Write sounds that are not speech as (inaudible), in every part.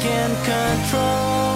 can control.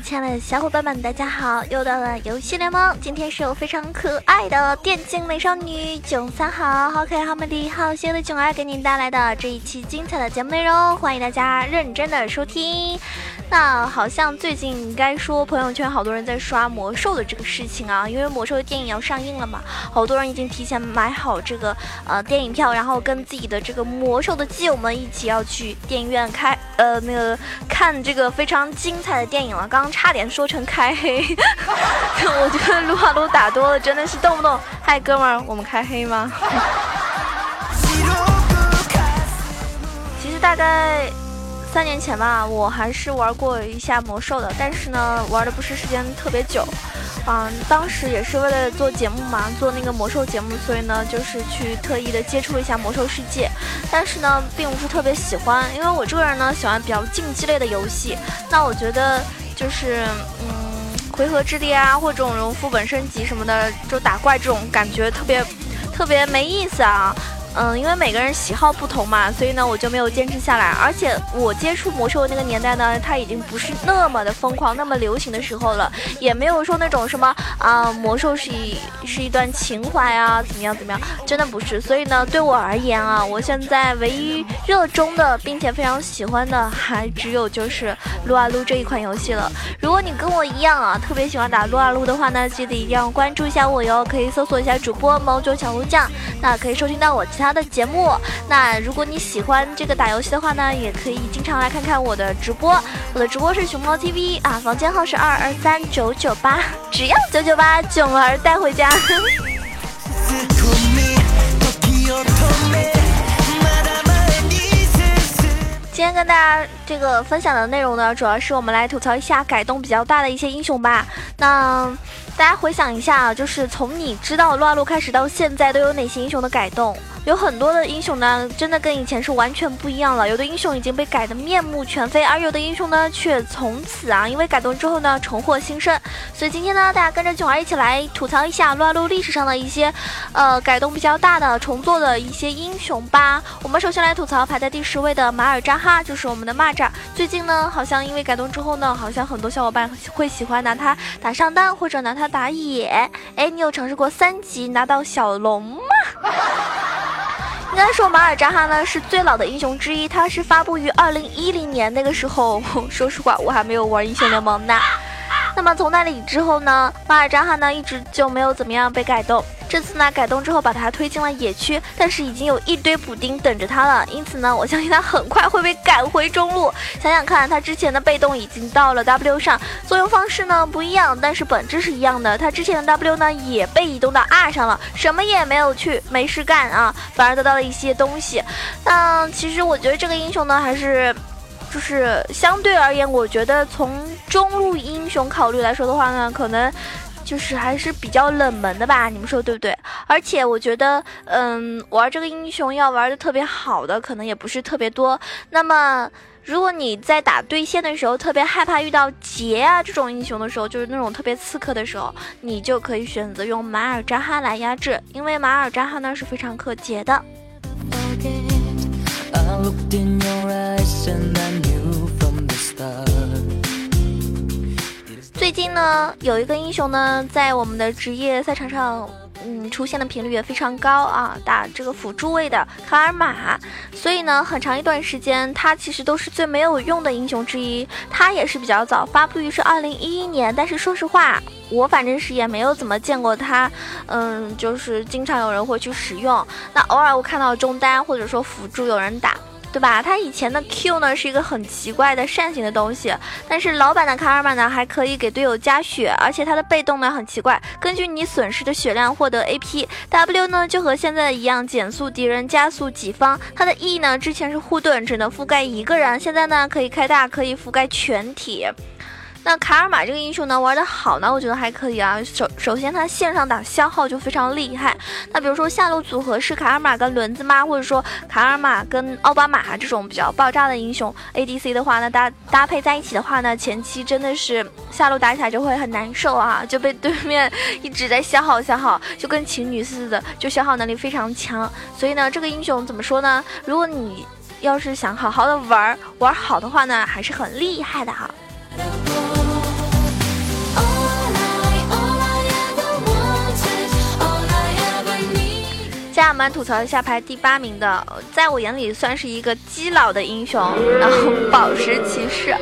亲爱的小伙伴们，大家好！又到了游戏联盟，今天是我非常可爱的电竞美少女囧三好，好可爱好美丽好邪的囧儿给您带来的这一期精彩的节目内容，欢迎大家认真的收听。那好像最近应该说朋友圈好多人在刷魔兽的这个事情啊，因为魔兽的电影要上映了嘛，好多人已经提前买好这个呃电影票，然后跟自己的这个魔兽的基友们一起要去电影院开呃那个看这个非常精彩的电影了。刚刚差点说成开黑，(laughs) 我觉得撸啊撸打多了真的是动不动，嗨哥们儿，我们开黑吗？(laughs) 其实大概。三年前吧，我还是玩过一下魔兽的，但是呢，玩的不是时间特别久，嗯，当时也是为了做节目嘛，做那个魔兽节目，所以呢，就是去特意的接触一下魔兽世界，但是呢，并不是特别喜欢，因为我这个人呢，喜欢比较竞技类的游戏，那我觉得就是，嗯，回合制的啊，或者这种副本升级什么的，就打怪这种感觉特别特别没意思啊。嗯，因为每个人喜好不同嘛，所以呢，我就没有坚持下来。而且我接触魔兽那个年代呢，它已经不是那么的疯狂、那么流行的时候了，也没有说那种什么啊，魔兽是一是一段情怀啊，怎么样怎么样，真的不是。所以呢，对我而言啊，我现在唯一热衷的，并且非常喜欢的，还只有就是撸啊撸这一款游戏了。如果你跟我一样啊，特别喜欢打撸啊撸的话呢，记得一定要关注一下我哟，可以搜索一下主播毛九小鹿酱，那可以收听到我。他的节目，那如果你喜欢这个打游戏的话呢，也可以经常来看看我的直播。我的直播是熊猫 TV 啊，房间号是二二三九九八，只要九九八，囧儿带回家。(laughs) 今天跟大家这个分享的内容呢，主要是我们来吐槽一下改动比较大的一些英雄吧。那。大家回想一下啊，就是从你知道撸啊撸开始到现在，都有哪些英雄的改动？有很多的英雄呢，真的跟以前是完全不一样了。有的英雄已经被改得面目全非，而有的英雄呢，却从此啊，因为改动之后呢，重获新生。所以今天呢，大家跟着囧儿一起来吐槽一下撸啊撸历史上的一些，呃，改动比较大的、重做的一些英雄吧。我们首先来吐槽排在第十位的马尔扎哈，就是我们的蚂蚱。最近呢，好像因为改动之后呢，好像很多小伙伴会喜欢拿它打上单，或者拿它打野。哎，你有尝试过三级拿到小龙吗？应该说马尔扎哈呢是最老的英雄之一，它是发布于二零一零年那个时候。(laughs) 说实话，我还没有玩英雄联盟呢。那么从那里之后呢，马尔扎哈呢一直就没有怎么样被改动。这次呢改动之后，把它推进了野区，但是已经有一堆补丁等着他了，因此呢，我相信他很快会被赶回中路。想想看，他之前的被动已经到了 W 上，作用方式呢不一样，但是本质是一样的。他之前的 W 呢也被移动到 R 上了，什么也没有去，没事干啊，反而得到了一些东西。那其实我觉得这个英雄呢还是。就是相对而言，我觉得从中路英雄考虑来说的话呢，可能就是还是比较冷门的吧，你们说对不对？而且我觉得，嗯，玩这个英雄要玩的特别好的，可能也不是特别多。那么，如果你在打对线的时候特别害怕遇到劫啊这种英雄的时候，就是那种特别刺客的时候，你就可以选择用马尔扎哈来压制，因为马尔扎哈呢是非常克劫的。呢，有一个英雄呢，在我们的职业赛场上，嗯，出现的频率也非常高啊，打这个辅助位的卡尔玛。所以呢，很长一段时间，他其实都是最没有用的英雄之一。他也是比较早发布于是二零一一年，但是说实话，我反正是也没有怎么见过他，嗯，就是经常有人会去使用。那偶尔我看到中单或者说辅助有人打。对吧？他以前的 Q 呢是一个很奇怪的扇形的东西，但是老版的卡尔玛呢还可以给队友加血，而且他的被动呢很奇怪，根据你损失的血量获得 AP。W 呢就和现在的一样，减速敌人，加速己方。他的 E 呢之前是护盾，只能覆盖一个人，现在呢可以开大，可以覆盖全体。那卡尔玛这个英雄呢，玩的好呢，我觉得还可以啊。首首先，他线上打消耗就非常厉害。那比如说下路组合是卡尔玛跟轮子妈？或者说卡尔玛跟奥巴马这种比较爆炸的英雄 ADC 的话，那搭搭配在一起的话呢，前期真的是下路打起来就会很难受啊，就被对面一直在消耗消耗，就跟情侣似的，就消耗能力非常强。所以呢，这个英雄怎么说呢？如果你要是想好好的玩玩好的话呢，还是很厉害的哈。下来我们吐槽一下排第八名的，在我眼里算是一个基佬的英雄，(laughs) 然后宝石骑士。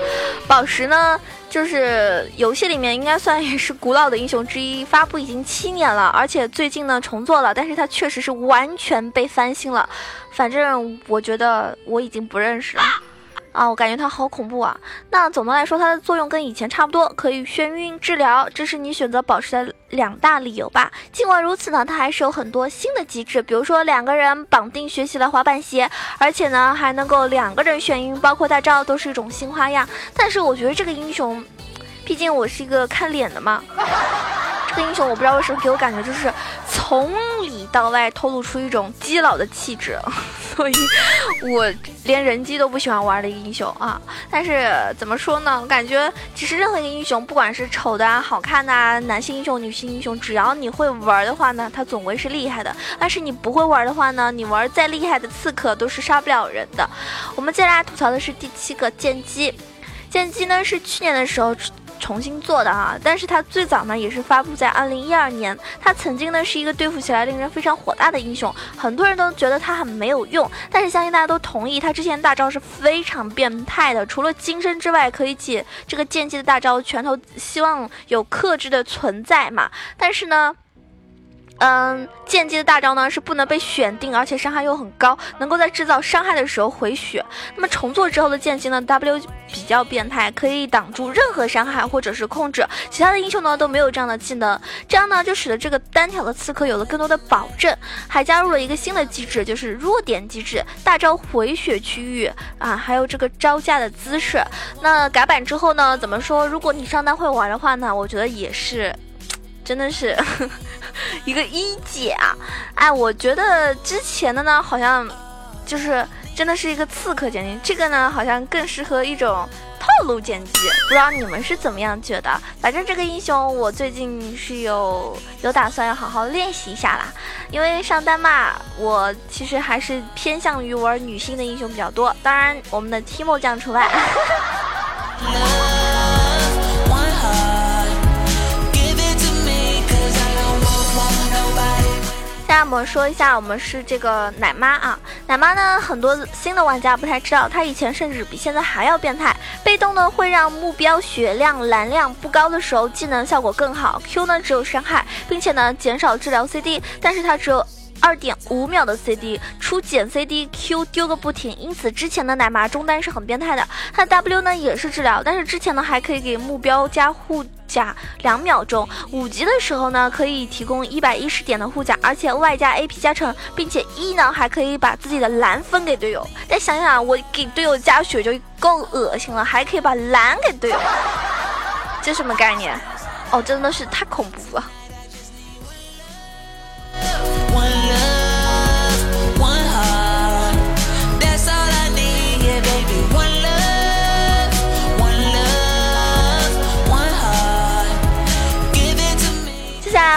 宝石呢，就是游戏里面应该算也是古老的英雄之一，发布已经七年了，而且最近呢重做了，但是它确实是完全被翻新了。反正我觉得我已经不认识了。啊，我感觉它好恐怖啊！那总的来说，它的作用跟以前差不多，可以眩晕治疗，这是你选择宝石的两大理由吧。尽管如此呢，它还是有很多新的机制，比如说两个人绑定学习了滑板鞋，而且呢还能够两个人眩晕，包括大招都是一种新花样。但是我觉得这个英雄，毕竟我是一个看脸的嘛。这个英雄我不知道为什么给我感觉就是从里到外透露出一种基佬的气质，(laughs) 所以我连人机都不喜欢玩的英雄啊。但是怎么说呢？我感觉其实任何一个英雄，不管是丑的啊、好看的啊，男性英雄、女性英雄，只要你会玩的话呢，他总归是厉害的。但是你不会玩的话呢，你玩再厉害的刺客都是杀不了人的。我们接下来吐槽的是第七个剑姬，剑姬呢是去年的时候。重新做的啊，但是它最早呢也是发布在二零一二年。它曾经呢是一个对付起来令人非常火大的英雄，很多人都觉得他很没有用。但是相信大家都同意，他之前大招是非常变态的，除了金身之外，可以解这个剑姬的大招拳头，希望有克制的存在嘛。但是呢。嗯，剑姬的大招呢是不能被选定，而且伤害又很高，能够在制造伤害的时候回血。那么重做之后的剑姬呢，W 比较变态，可以挡住任何伤害或者是控制。其他的英雄呢都没有这样的技能，这样呢就使得这个单挑的刺客有了更多的保证，还加入了一个新的机制，就是弱点机制，大招回血区域啊，还有这个招架的姿势。那改版之后呢，怎么说？如果你上单会玩的话呢，我觉得也是。(tsk) 真的是 (laughs) 一个一姐啊！哎，我觉得之前的呢，好像就是真的是一个刺客剪辑，这个呢好像更适合一种套路剪辑，不知道你们是怎么样觉得？反正这个英雄我最近是有有打算要好好练习一下啦，因为上单嘛，我其实还是偏向于玩女性的英雄比较多，当然我们的 Timo 酱除外。(laughs) 那么说一下，我们是这个奶妈啊，奶妈呢，很多新的玩家不太知道，她以前甚至比现在还要变态。被动呢会让目标血量、蓝量不高的时候技能效果更好，Q 呢只有伤害，并且呢减少治疗 CD，但是它只有。二点五秒的 CD 出减 CD，Q 丢个不停，因此之前的奶妈中单是很变态的。它的 W 呢也是治疗，但是之前呢还可以给目标加护甲两秒钟。五级的时候呢可以提供一百一十点的护甲，而且外加 AP 加成，并且 E 呢还可以把自己的蓝分给队友。再想想，我给队友加血就够恶心了，还可以把蓝给队友，(laughs) 这什么概念？哦，真的是太恐怖了。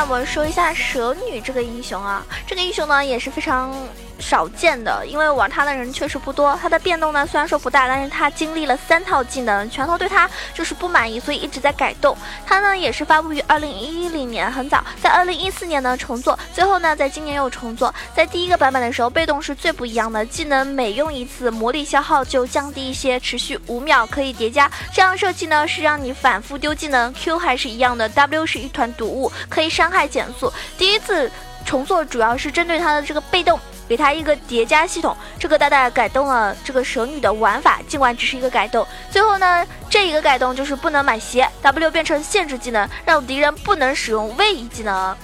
我们说一下蛇女这个英雄啊，这个英雄呢也是非常。少见的，因为玩他的人确实不多。他的变动呢，虽然说不大，但是他经历了三套技能，拳头对他就是不满意，所以一直在改动。他呢也是发布于二零一零年，很早，在二零一四年呢重做，最后呢在今年又重做。在第一个版本的时候，被动是最不一样的，技能每用一次魔力消耗就降低一些，持续五秒可以叠加。这样设计呢是让你反复丢技能，Q 还是一样的，W 是一团毒雾，可以伤害减速。第一次重做主要是针对他的这个被动。给它一个叠加系统，这个大大改动了这个蛇女的玩法，尽管只是一个改动。最后呢，这一个改动就是不能买鞋，W 变成限制技能，让敌人不能使用位移技能。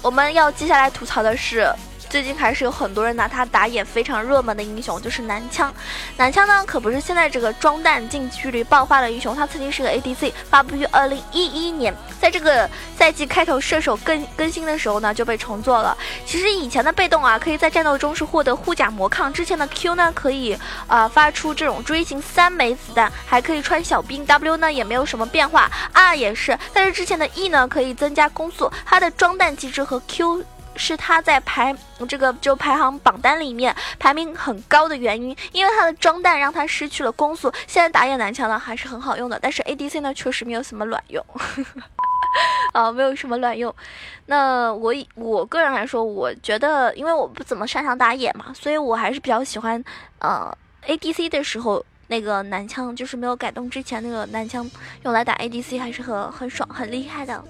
我们要接下来吐槽的是最近还是有很多人拿他打野非常热门的英雄，就是男枪。男枪呢，可不是现在这个装弹近距离爆发的英雄，他曾经是个 ADC，发布于二零一一年，在这个赛季开头射手更更新的时候呢，就被重做了。其实以前的被动啊，可以在战斗中是获得护甲魔抗，之前的 Q 呢，可以啊发出这种锥形三枚子弹，还可以穿小兵。W 呢也没有什么变化，R 也是，但是之前的 E 呢可以增加攻速，它的装弹机制和 Q。是他在排这个就排行榜单里面排名很高的原因，因为他的装弹让他失去了攻速。现在打野男枪呢还是很好用的，但是 ADC 呢确实没有什么卵用，(laughs) 啊，没有什么卵用。那我我个人来说，我觉得因为我不怎么擅长打野嘛，所以我还是比较喜欢呃 ADC 的时候。那个男枪就是没有改动之前那个男枪用来打 ADC 还是很很爽很厉害的。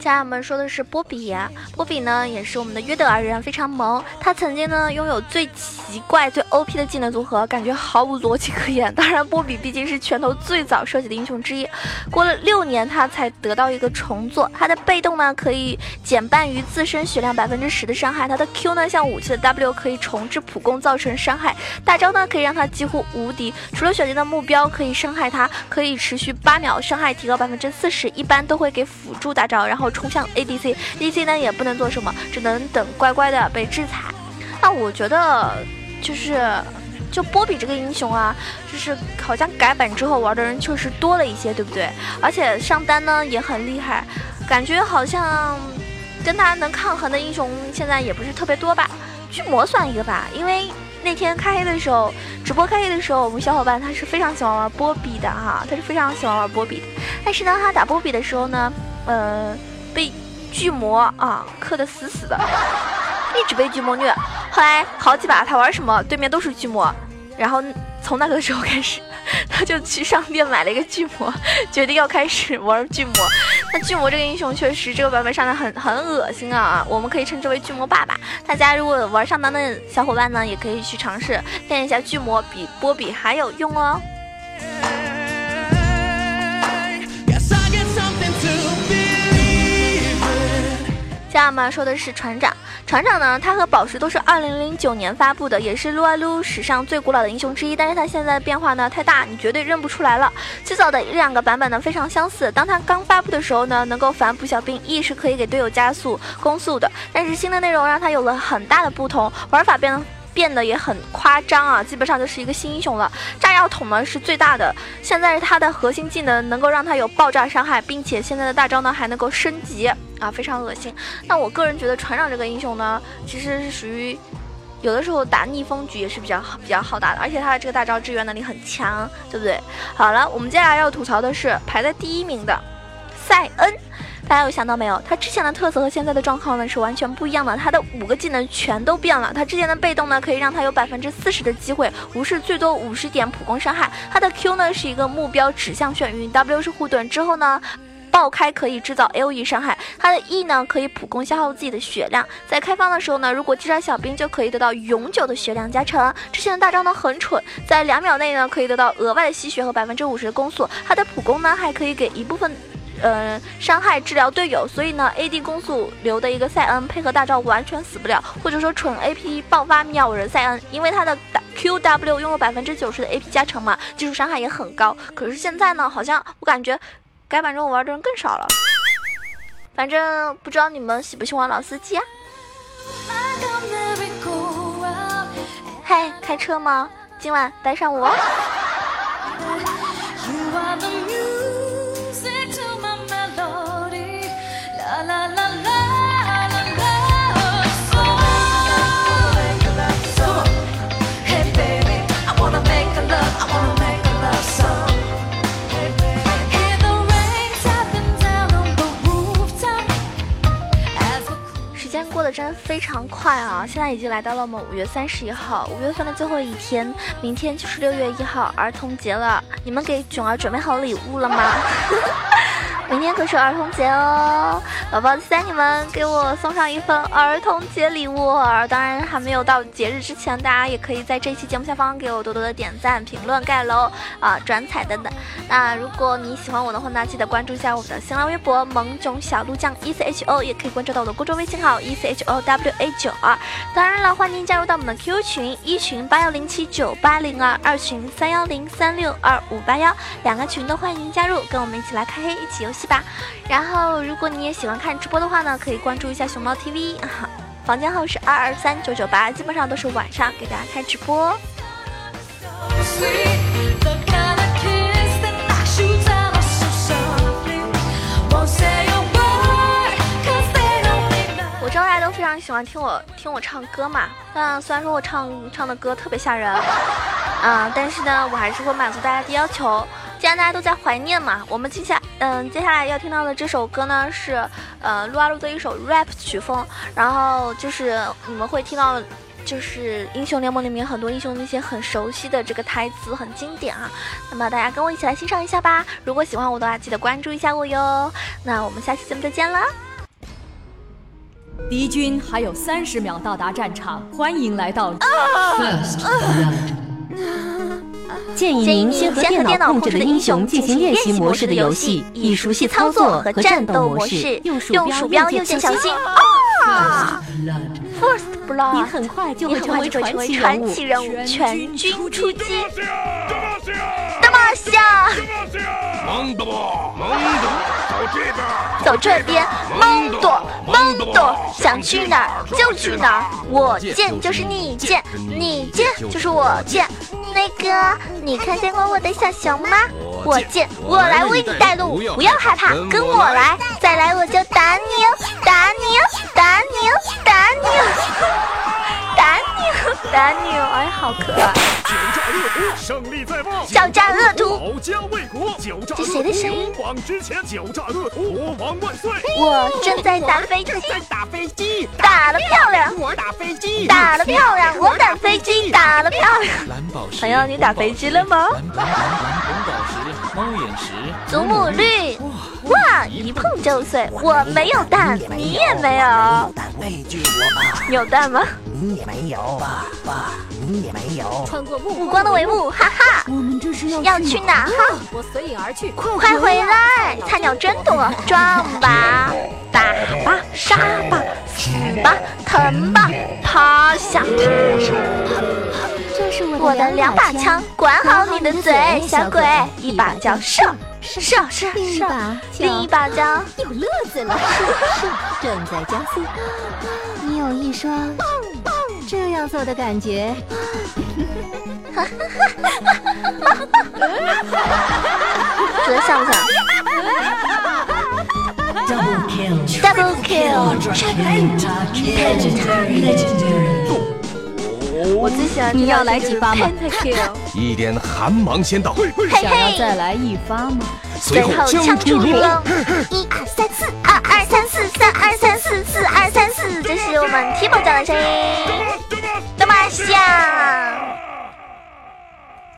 家人们说的是波比，波比呢也是我们的约德尔人，非常萌。他曾经呢拥有最奇怪、最 OP 的技能组合，感觉毫无逻辑可言。当然，波比毕竟是拳头最早设计的英雄之一，过了六年他才得到一个重做。他的被动呢可以减半于自身血量百分之十的伤害，他的 Q 呢像武器的 W 可以重置普攻造成伤害，大招呢可以让他几乎无敌。除了选定的目标可以伤害他，可以持续八秒，伤害提高百分之四十，一般都会给辅助大招，然后。冲向 ADC，ADC 呢也不能做什么，只能等乖乖的被制裁。那我觉得就是，就波比这个英雄啊，就是好像改版之后玩的人确实多了一些，对不对？而且上单呢也很厉害，感觉好像跟他能抗衡的英雄现在也不是特别多吧。巨魔算一个吧，因为那天开黑的时候，直播开黑的时候，我们小伙伴他是非常喜欢玩波比的哈，他是非常喜欢玩波比的。但是呢，他打波比的时候呢，呃。被巨魔啊克的死死的，(laughs) 一直被巨魔虐。后来好几把他玩什么，对面都是巨魔。然后从那个时候开始，他就去商店买了一个巨魔，决定要开始玩巨魔。那巨魔这个英雄确实这个版本上的很 (laughs) 很恶心啊，我们可以称之为巨魔爸爸。大家如果玩上单的小伙伴呢，也可以去尝试练一下巨魔，比波比还有用哦。家人们说的是船长，船长呢，他和宝石都是二零零九年发布的，也是撸啊撸史上最古老的英雄之一。但是他现在的变化呢太大，你绝对认不出来了。最早的一两个版本呢非常相似，当他刚发布的时候呢，能够反哺小兵，E 是可以给队友加速攻速的。但是新的内容让他有了很大的不同，玩法变得。变得也很夸张啊，基本上就是一个新英雄了。炸药桶呢是最大的，现在是他的核心技能，能够让他有爆炸伤害，并且现在的大招呢还能够升级啊，非常恶心。那我个人觉得船长这个英雄呢，其实是属于有的时候打逆风局也是比较好比较好打的，而且他的这个大招支援能力很强，对不对？好了，我们接下来要吐槽的是排在第一名的塞恩。大家有想到没有？他之前的特色和现在的状况呢是完全不一样的。他的五个技能全都变了。他之前的被动呢，可以让他有百分之四十的机会无视最多五十点普攻伤害。他的 Q 呢是一个目标指向眩晕，W 是护盾，之后呢爆开可以制造 AOE 伤害。他的 E 呢可以普攻消耗自己的血量，在开放的时候呢，如果击杀小兵就可以得到永久的血量加成。之前的大招呢很蠢，在两秒内呢可以得到额外的吸血和百分之五十的攻速。他的普攻呢还可以给一部分。呃，伤害治疗队友，所以呢，AD 攻速流的一个塞恩配合大招完全死不了，或者说纯 AP 爆发秒人塞恩，因为他的 QW 拥有百分之九十的 AP 加成嘛，技术伤害也很高。可是现在呢，好像我感觉改版之后玩的人更少了。反正不知道你们喜不喜欢老司机啊？嗨，开车吗？今晚带上我。常快啊！现在已经来到了我们五月三十一号，五月份的最后一天，明天就是六月一号儿童节了。你们给囧儿准备好礼物了吗？(laughs) 明天可是儿童节哦，宝宝期待你们给我送上一份儿童节礼物。当然还没有到节日之前，大家也可以在这期节目下方给我多多的点赞、评论、盖楼啊、转采等等。那如果你喜欢我的话呢，记得关注一下我的新浪微博萌囧小鹿酱 E C H O，也可以关注到我的公众微信号 E C H O W A 九二。当然了，欢迎加入到我们的 Q 群，一群八幺零七九八零二，二群三幺零三六二五八幺，两个群都欢迎您加入，跟我们一起来开黑，一起游戏吧。然后，如果你也喜欢看直播的话呢，可以关注一下熊猫 TV，(laughs) 房间号是二二三九九八，基本上都是晚上给大家开直播。我知道大家都非常喜欢听我听我唱歌嘛，但虽然说我唱唱的歌特别吓人，嗯，但是呢，我还是会满足大家的要求。既然大家都在怀念嘛，我们接下嗯接下来要听到的这首歌呢是呃撸啊撸的一首 rap 曲风，然后就是你们会听到就是英雄联盟里面很多英雄那些很熟悉的这个台词很经典啊，那么大家跟我一起来欣赏一下吧。如果喜欢我的话，记得关注一下我哟。那我们下期节目再见了。敌军还有三十秒到达战场，欢迎来到。建议您先和电脑控制的英雄进行练习模式的游戏，以熟悉操作和战斗模式。用鼠标右键小心。啊！First blood，你很快就会成为传奇人物，全军出击。大马下。蒙多，蒙多，走这边。走这边，蒙多，蒙多，想去哪儿就去哪儿。我见就是你见，你见就是我剑。那个，你看见过我的小熊吗？我见，我来为你带路，不要害怕，跟我来，再来我就打你哦，打你哦，打你哦，打你哦，打你哦，打你哦，哎，好可爱。胜利在望，狡诈恶徒，保家卫国，狡诈这谁的声音？勇往直前，狡诈恶徒，国王万岁！我正在打飞机，在打飞机，打的漂亮。我打飞机，打的漂亮。我打飞机，打的漂亮。朋友，你打飞机了吗？蓝蓝蓝蓝红宝石，猫眼石，祖母绿。哇，一碰就碎。我没有蛋，你也没有。有蛋吗？你也没有。爸爸，你也没有。穿过目光的帷幕，哈哈。我们这是要去哪？哈，我随影而去。快回来！菜鸟真多，撞吧，打吧，杀吧，死吧，疼吧，趴下。这是我的两把枪，管好你的嘴，小鬼。一把叫射，射射射，另一把另一把叫有乐子了，(laughs) 是是正在加速。你有一双这样做的感觉。哈哈哈觉得像不像？Double kill，Double kill。我只想你要来几发吗？一点寒芒先到，想要再来一发吗？随后枪出如龙，一二三四，二二三四，三二三四，四二三四，这是我们 T 宝酱的声音。那么像。